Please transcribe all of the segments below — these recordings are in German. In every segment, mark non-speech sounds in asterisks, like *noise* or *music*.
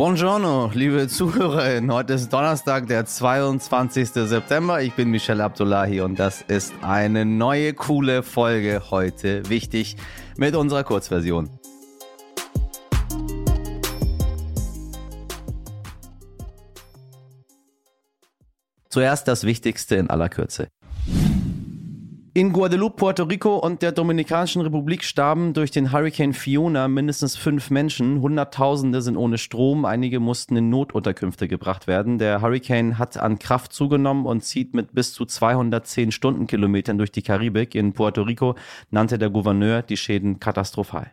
Buongiorno, liebe ZuhörerInnen. Heute ist Donnerstag, der 22. September. Ich bin Michelle Abdullahi und das ist eine neue, coole Folge heute. Wichtig mit unserer Kurzversion. Zuerst das Wichtigste in aller Kürze. In Guadeloupe, Puerto Rico und der Dominikanischen Republik starben durch den Hurricane Fiona mindestens fünf Menschen. Hunderttausende sind ohne Strom. Einige mussten in Notunterkünfte gebracht werden. Der Hurricane hat an Kraft zugenommen und zieht mit bis zu 210 Stundenkilometern durch die Karibik. In Puerto Rico nannte der Gouverneur die Schäden katastrophal.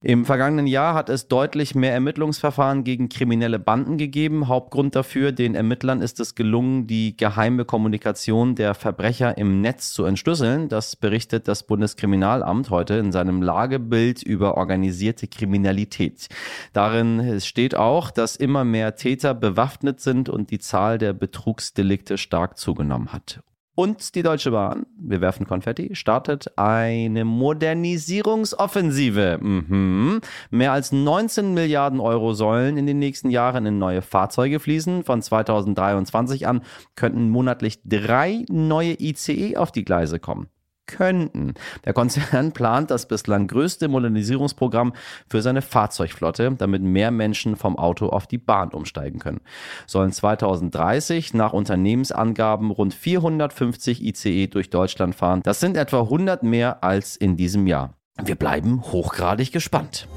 Im vergangenen Jahr hat es deutlich mehr Ermittlungsverfahren gegen kriminelle Banden gegeben. Hauptgrund dafür, den Ermittlern ist es gelungen, die geheime Kommunikation der Verbrecher im Netz zu entschlüsseln. Das berichtet das Bundeskriminalamt heute in seinem Lagebild über organisierte Kriminalität. Darin steht auch, dass immer mehr Täter bewaffnet sind und die Zahl der Betrugsdelikte stark zugenommen hat. Und die Deutsche Bahn, wir werfen Konfetti, startet eine Modernisierungsoffensive. Mhm. Mehr als 19 Milliarden Euro sollen in den nächsten Jahren in neue Fahrzeuge fließen. Von 2023 an könnten monatlich drei neue ICE auf die Gleise kommen könnten. Der Konzern *laughs* plant das bislang größte Modernisierungsprogramm für seine Fahrzeugflotte, damit mehr Menschen vom Auto auf die Bahn umsteigen können. Sollen 2030 nach Unternehmensangaben rund 450 ICE durch Deutschland fahren. Das sind etwa 100 mehr als in diesem Jahr. Wir bleiben hochgradig gespannt.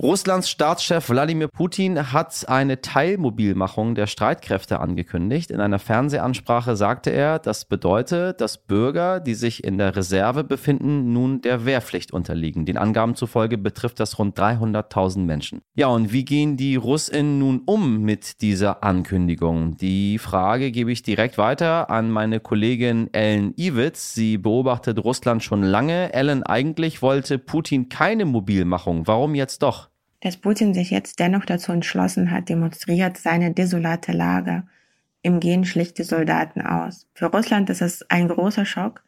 Russlands Staatschef Wladimir Putin hat eine Teilmobilmachung der Streitkräfte angekündigt. In einer Fernsehansprache sagte er, das bedeutet, dass Bürger, die sich in der Reserve befinden, nun der Wehrpflicht unterliegen. Den Angaben zufolge betrifft das rund 300.000 Menschen. Ja, und wie gehen die Russinnen nun um mit dieser Ankündigung? Die Frage gebe ich direkt weiter an meine Kollegin Ellen Iwitz. Sie beobachtet Russland schon lange. Ellen, eigentlich wollte Putin keine Mobilmachung. Warum jetzt doch? Dass Putin sich jetzt dennoch dazu entschlossen hat, demonstriert seine desolate Lage. Ihm gehen schlichte Soldaten aus. Für Russland ist es ein großer Schock,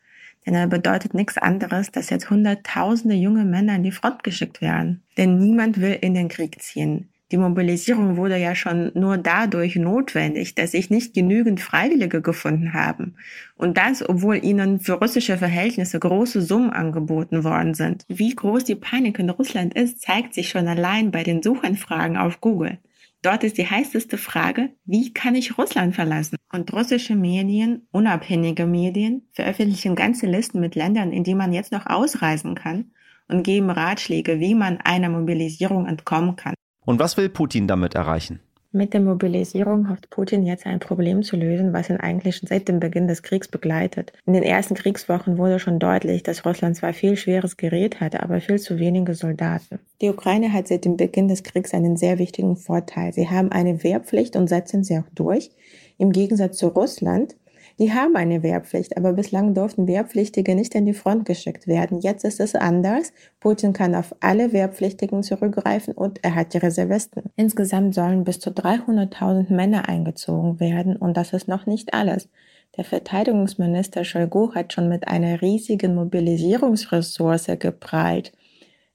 denn er bedeutet nichts anderes, dass jetzt Hunderttausende junge Männer in die Front geschickt werden. Denn niemand will in den Krieg ziehen. Die Mobilisierung wurde ja schon nur dadurch notwendig, dass sich nicht genügend Freiwillige gefunden haben. Und das, obwohl ihnen für russische Verhältnisse große Summen angeboten worden sind. Wie groß die Panik in Russland ist, zeigt sich schon allein bei den Suchanfragen auf Google. Dort ist die heißeste Frage, wie kann ich Russland verlassen? Und russische Medien, unabhängige Medien, veröffentlichen ganze Listen mit Ländern, in die man jetzt noch ausreisen kann und geben Ratschläge, wie man einer Mobilisierung entkommen kann. Und was will Putin damit erreichen? Mit der Mobilisierung hofft Putin jetzt ein Problem zu lösen, was ihn eigentlich schon seit dem Beginn des Kriegs begleitet. In den ersten Kriegswochen wurde schon deutlich, dass Russland zwar viel schweres Gerät hatte, aber viel zu wenige Soldaten. Die Ukraine hat seit dem Beginn des Kriegs einen sehr wichtigen Vorteil. Sie haben eine Wehrpflicht und setzen sie auch durch. Im Gegensatz zu Russland, die haben eine Wehrpflicht, aber bislang durften Wehrpflichtige nicht in die Front geschickt werden. Jetzt ist es anders. Putin kann auf alle Wehrpflichtigen zurückgreifen und er hat die Reservisten. Insgesamt sollen bis zu 300.000 Männer eingezogen werden und das ist noch nicht alles. Der Verteidigungsminister Shoigu hat schon mit einer riesigen Mobilisierungsressource geprallt.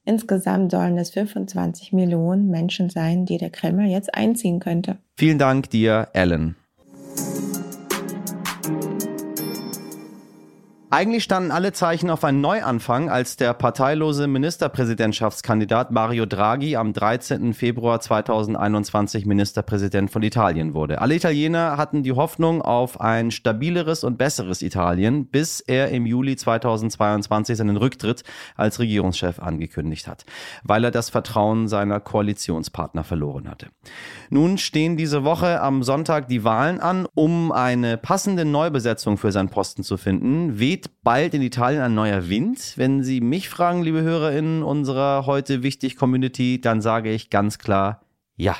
Insgesamt sollen es 25 Millionen Menschen sein, die der Kreml jetzt einziehen könnte. Vielen Dank dir, Ellen. Eigentlich standen alle Zeichen auf einen Neuanfang, als der parteilose Ministerpräsidentschaftskandidat Mario Draghi am 13. Februar 2021 Ministerpräsident von Italien wurde. Alle Italiener hatten die Hoffnung auf ein stabileres und besseres Italien, bis er im Juli 2022 seinen Rücktritt als Regierungschef angekündigt hat, weil er das Vertrauen seiner Koalitionspartner verloren hatte. Nun stehen diese Woche am Sonntag die Wahlen an, um eine passende Neubesetzung für seinen Posten zu finden. Weht bald in Italien ein neuer Wind. Wenn Sie mich fragen, liebe HörerInnen unserer heute wichtig Community, dann sage ich ganz klar ja,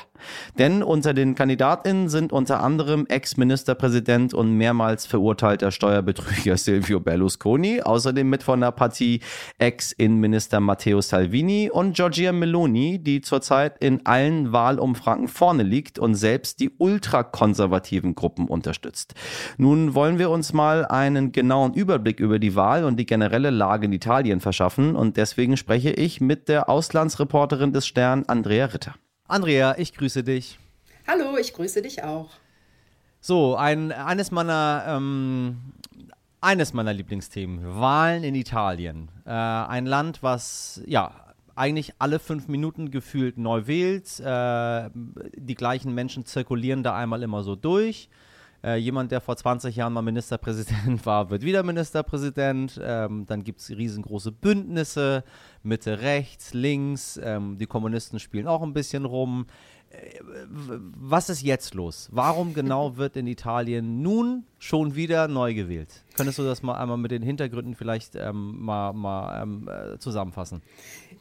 denn unter den Kandidatinnen sind unter anderem Ex-Ministerpräsident und mehrmals verurteilter Steuerbetrüger *laughs* Silvio Berlusconi, außerdem mit von der Partie Ex-Innenminister Matteo Salvini und Giorgia Meloni, die zurzeit in allen Wahlumfragen vorne liegt und selbst die ultrakonservativen Gruppen unterstützt. Nun wollen wir uns mal einen genauen Überblick über die Wahl und die generelle Lage in Italien verschaffen und deswegen spreche ich mit der Auslandsreporterin des Stern Andrea Ritter. Andrea, ich grüße dich. Hallo, ich grüße dich auch. So, ein, eines meiner ähm, eines meiner Lieblingsthemen, Wahlen in Italien. Äh, ein Land, was ja eigentlich alle fünf Minuten gefühlt neu wählt. Äh, die gleichen Menschen zirkulieren da einmal immer so durch. Äh, jemand, der vor 20 Jahren mal Ministerpräsident *laughs* war, wird wieder Ministerpräsident. Ähm, dann gibt es riesengroße Bündnisse, Mitte, rechts, links. Ähm, die Kommunisten spielen auch ein bisschen rum. Äh, was ist jetzt los? Warum genau *laughs* wird in Italien nun schon wieder neu gewählt? Könntest du das mal einmal mit den Hintergründen vielleicht ähm, mal, mal ähm, äh, zusammenfassen?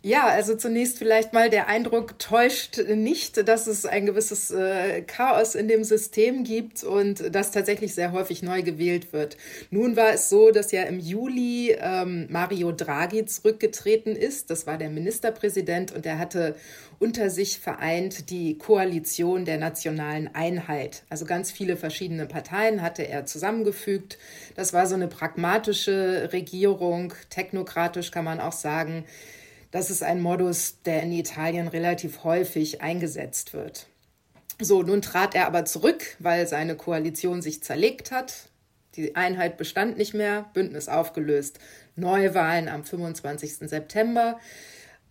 Ja, also zunächst vielleicht mal der Eindruck täuscht nicht, dass es ein gewisses äh, Chaos in dem System gibt und dass tatsächlich sehr häufig neu gewählt wird. Nun war es so, dass ja im Juli ähm, Mario Draghi zurückgetreten ist. Das war der Ministerpräsident und er hatte unter sich vereint die Koalition der nationalen Einheit. Also ganz viele verschiedene Parteien hatte er zusammengefügt. Das war so eine pragmatische Regierung, technokratisch kann man auch sagen das ist ein Modus, der in Italien relativ häufig eingesetzt wird. So, nun trat er aber zurück, weil seine Koalition sich zerlegt hat. Die Einheit bestand nicht mehr, Bündnis aufgelöst. Neuwahlen am 25. September.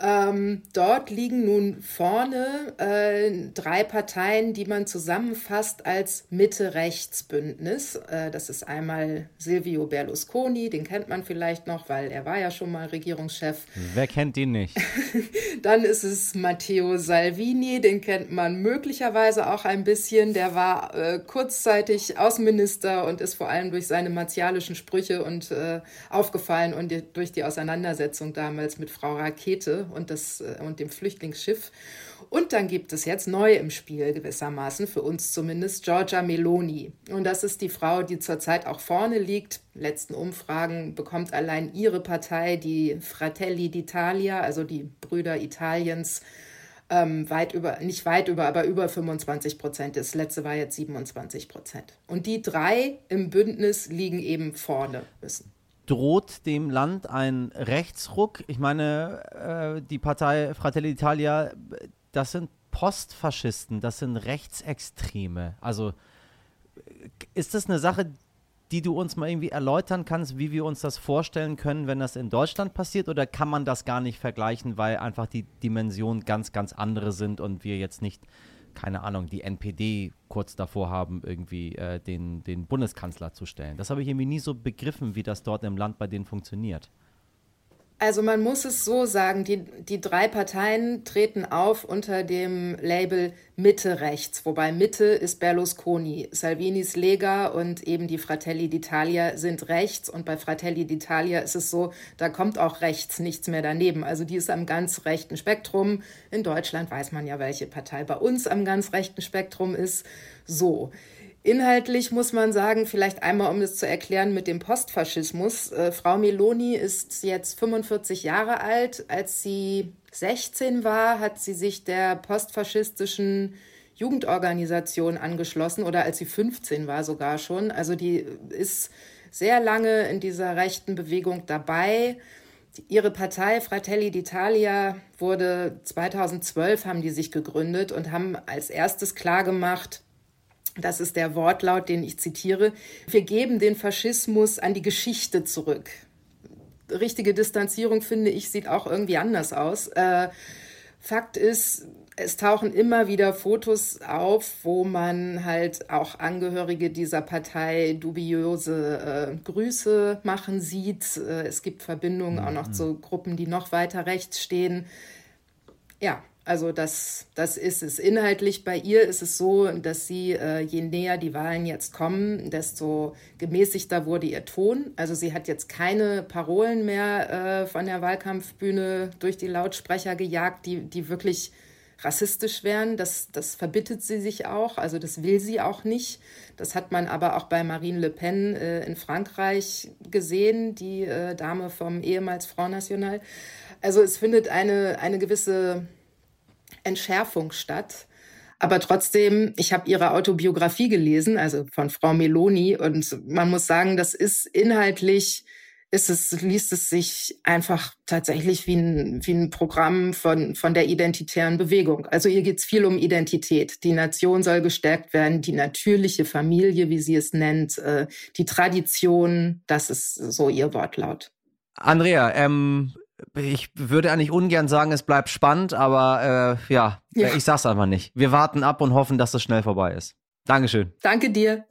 Ähm, dort liegen nun vorne äh, drei Parteien, die man zusammenfasst als Mitte-Rechts-Bündnis. Äh, das ist einmal Silvio Berlusconi, den kennt man vielleicht noch, weil er war ja schon mal Regierungschef. Wer kennt ihn nicht? *laughs* Dann ist es Matteo Salvini, den kennt man möglicherweise auch ein bisschen. Der war äh, kurzzeitig Außenminister und ist vor allem durch seine martialischen Sprüche und äh, aufgefallen und die, durch die Auseinandersetzung damals mit Frau Rakete und, das, äh, und dem Flüchtlingsschiff. Und dann gibt es jetzt neu im Spiel gewissermaßen, für uns zumindest, Giorgia Meloni. Und das ist die Frau, die zurzeit auch vorne liegt. Letzten Umfragen bekommt allein ihre Partei, die Fratelli d'Italia, also die Brüder Italiens, ähm, weit über, nicht weit über, aber über 25 Prozent. Das letzte war jetzt 27 Prozent. Und die drei im Bündnis liegen eben vorne müssen droht dem Land ein Rechtsruck. Ich meine, äh, die Partei Fratelli d'Italia, das sind Postfaschisten, das sind Rechtsextreme. Also ist das eine Sache, die du uns mal irgendwie erläutern kannst, wie wir uns das vorstellen können, wenn das in Deutschland passiert? Oder kann man das gar nicht vergleichen, weil einfach die Dimensionen ganz, ganz andere sind und wir jetzt nicht keine Ahnung, die NPD kurz davor haben, irgendwie äh, den, den Bundeskanzler zu stellen. Das habe ich irgendwie nie so begriffen, wie das dort im Land bei denen funktioniert. Also man muss es so sagen, die, die drei Parteien treten auf unter dem Label Mitte rechts, wobei Mitte ist Berlusconi, Salvinis Lega und eben die Fratelli d'Italia sind rechts und bei Fratelli d'Italia ist es so, da kommt auch rechts nichts mehr daneben. Also die ist am ganz rechten Spektrum. In Deutschland weiß man ja, welche Partei bei uns am ganz rechten Spektrum ist. So. Inhaltlich muss man sagen, vielleicht einmal, um das zu erklären mit dem Postfaschismus. Äh, Frau Meloni ist jetzt 45 Jahre alt. Als sie 16 war, hat sie sich der postfaschistischen Jugendorganisation angeschlossen oder als sie 15 war sogar schon. Also die ist sehr lange in dieser rechten Bewegung dabei. Ihre Partei Fratelli d'Italia wurde 2012 haben die sich gegründet und haben als erstes klargemacht, das ist der Wortlaut, den ich zitiere. Wir geben den Faschismus an die Geschichte zurück. Richtige Distanzierung, finde ich, sieht auch irgendwie anders aus. Äh, Fakt ist, es tauchen immer wieder Fotos auf, wo man halt auch Angehörige dieser Partei dubiose äh, Grüße machen sieht. Äh, es gibt Verbindungen mhm. auch noch mhm. zu Gruppen, die noch weiter rechts stehen. Ja, also das, das ist es. Inhaltlich bei ihr ist es so, dass sie, äh, je näher die Wahlen jetzt kommen, desto gemäßigter wurde ihr Ton. Also sie hat jetzt keine Parolen mehr äh, von der Wahlkampfbühne durch die Lautsprecher gejagt, die, die wirklich rassistisch wären. Das, das verbittet sie sich auch. Also das will sie auch nicht. Das hat man aber auch bei Marine Le Pen äh, in Frankreich gesehen, die äh, Dame vom ehemals Front National. Also es findet eine, eine gewisse Entschärfung statt. Aber trotzdem, ich habe ihre Autobiografie gelesen, also von Frau Meloni, und man muss sagen, das ist inhaltlich ist es, liest es sich einfach tatsächlich wie ein, wie ein Programm von, von der identitären Bewegung. Also hier geht es viel um Identität. Die Nation soll gestärkt werden, die natürliche Familie, wie sie es nennt, äh, die Tradition, das ist so ihr Wortlaut. Andrea, ähm, ich würde eigentlich ungern sagen, es bleibt spannend, aber äh, ja, ja, ich sag's einfach nicht. Wir warten ab und hoffen, dass es schnell vorbei ist. Dankeschön. Danke dir.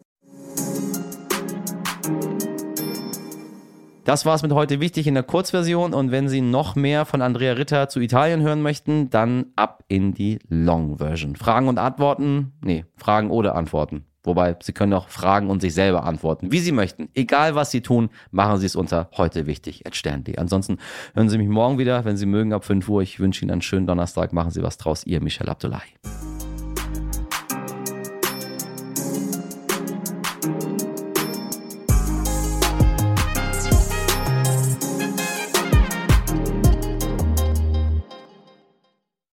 Das war es mit heute wichtig in der Kurzversion und wenn Sie noch mehr von Andrea Ritter zu Italien hören möchten, dann ab in die Long Version. Fragen und Antworten? Nee, Fragen oder Antworten. Wobei, Sie können auch fragen und sich selber antworten, wie Sie möchten. Egal, was Sie tun, machen Sie es unter heute wichtig stern.de. Ansonsten hören Sie mich morgen wieder, wenn Sie mögen, ab 5 Uhr. Ich wünsche Ihnen einen schönen Donnerstag. Machen Sie was draus. Ihr Michel Abdullahi.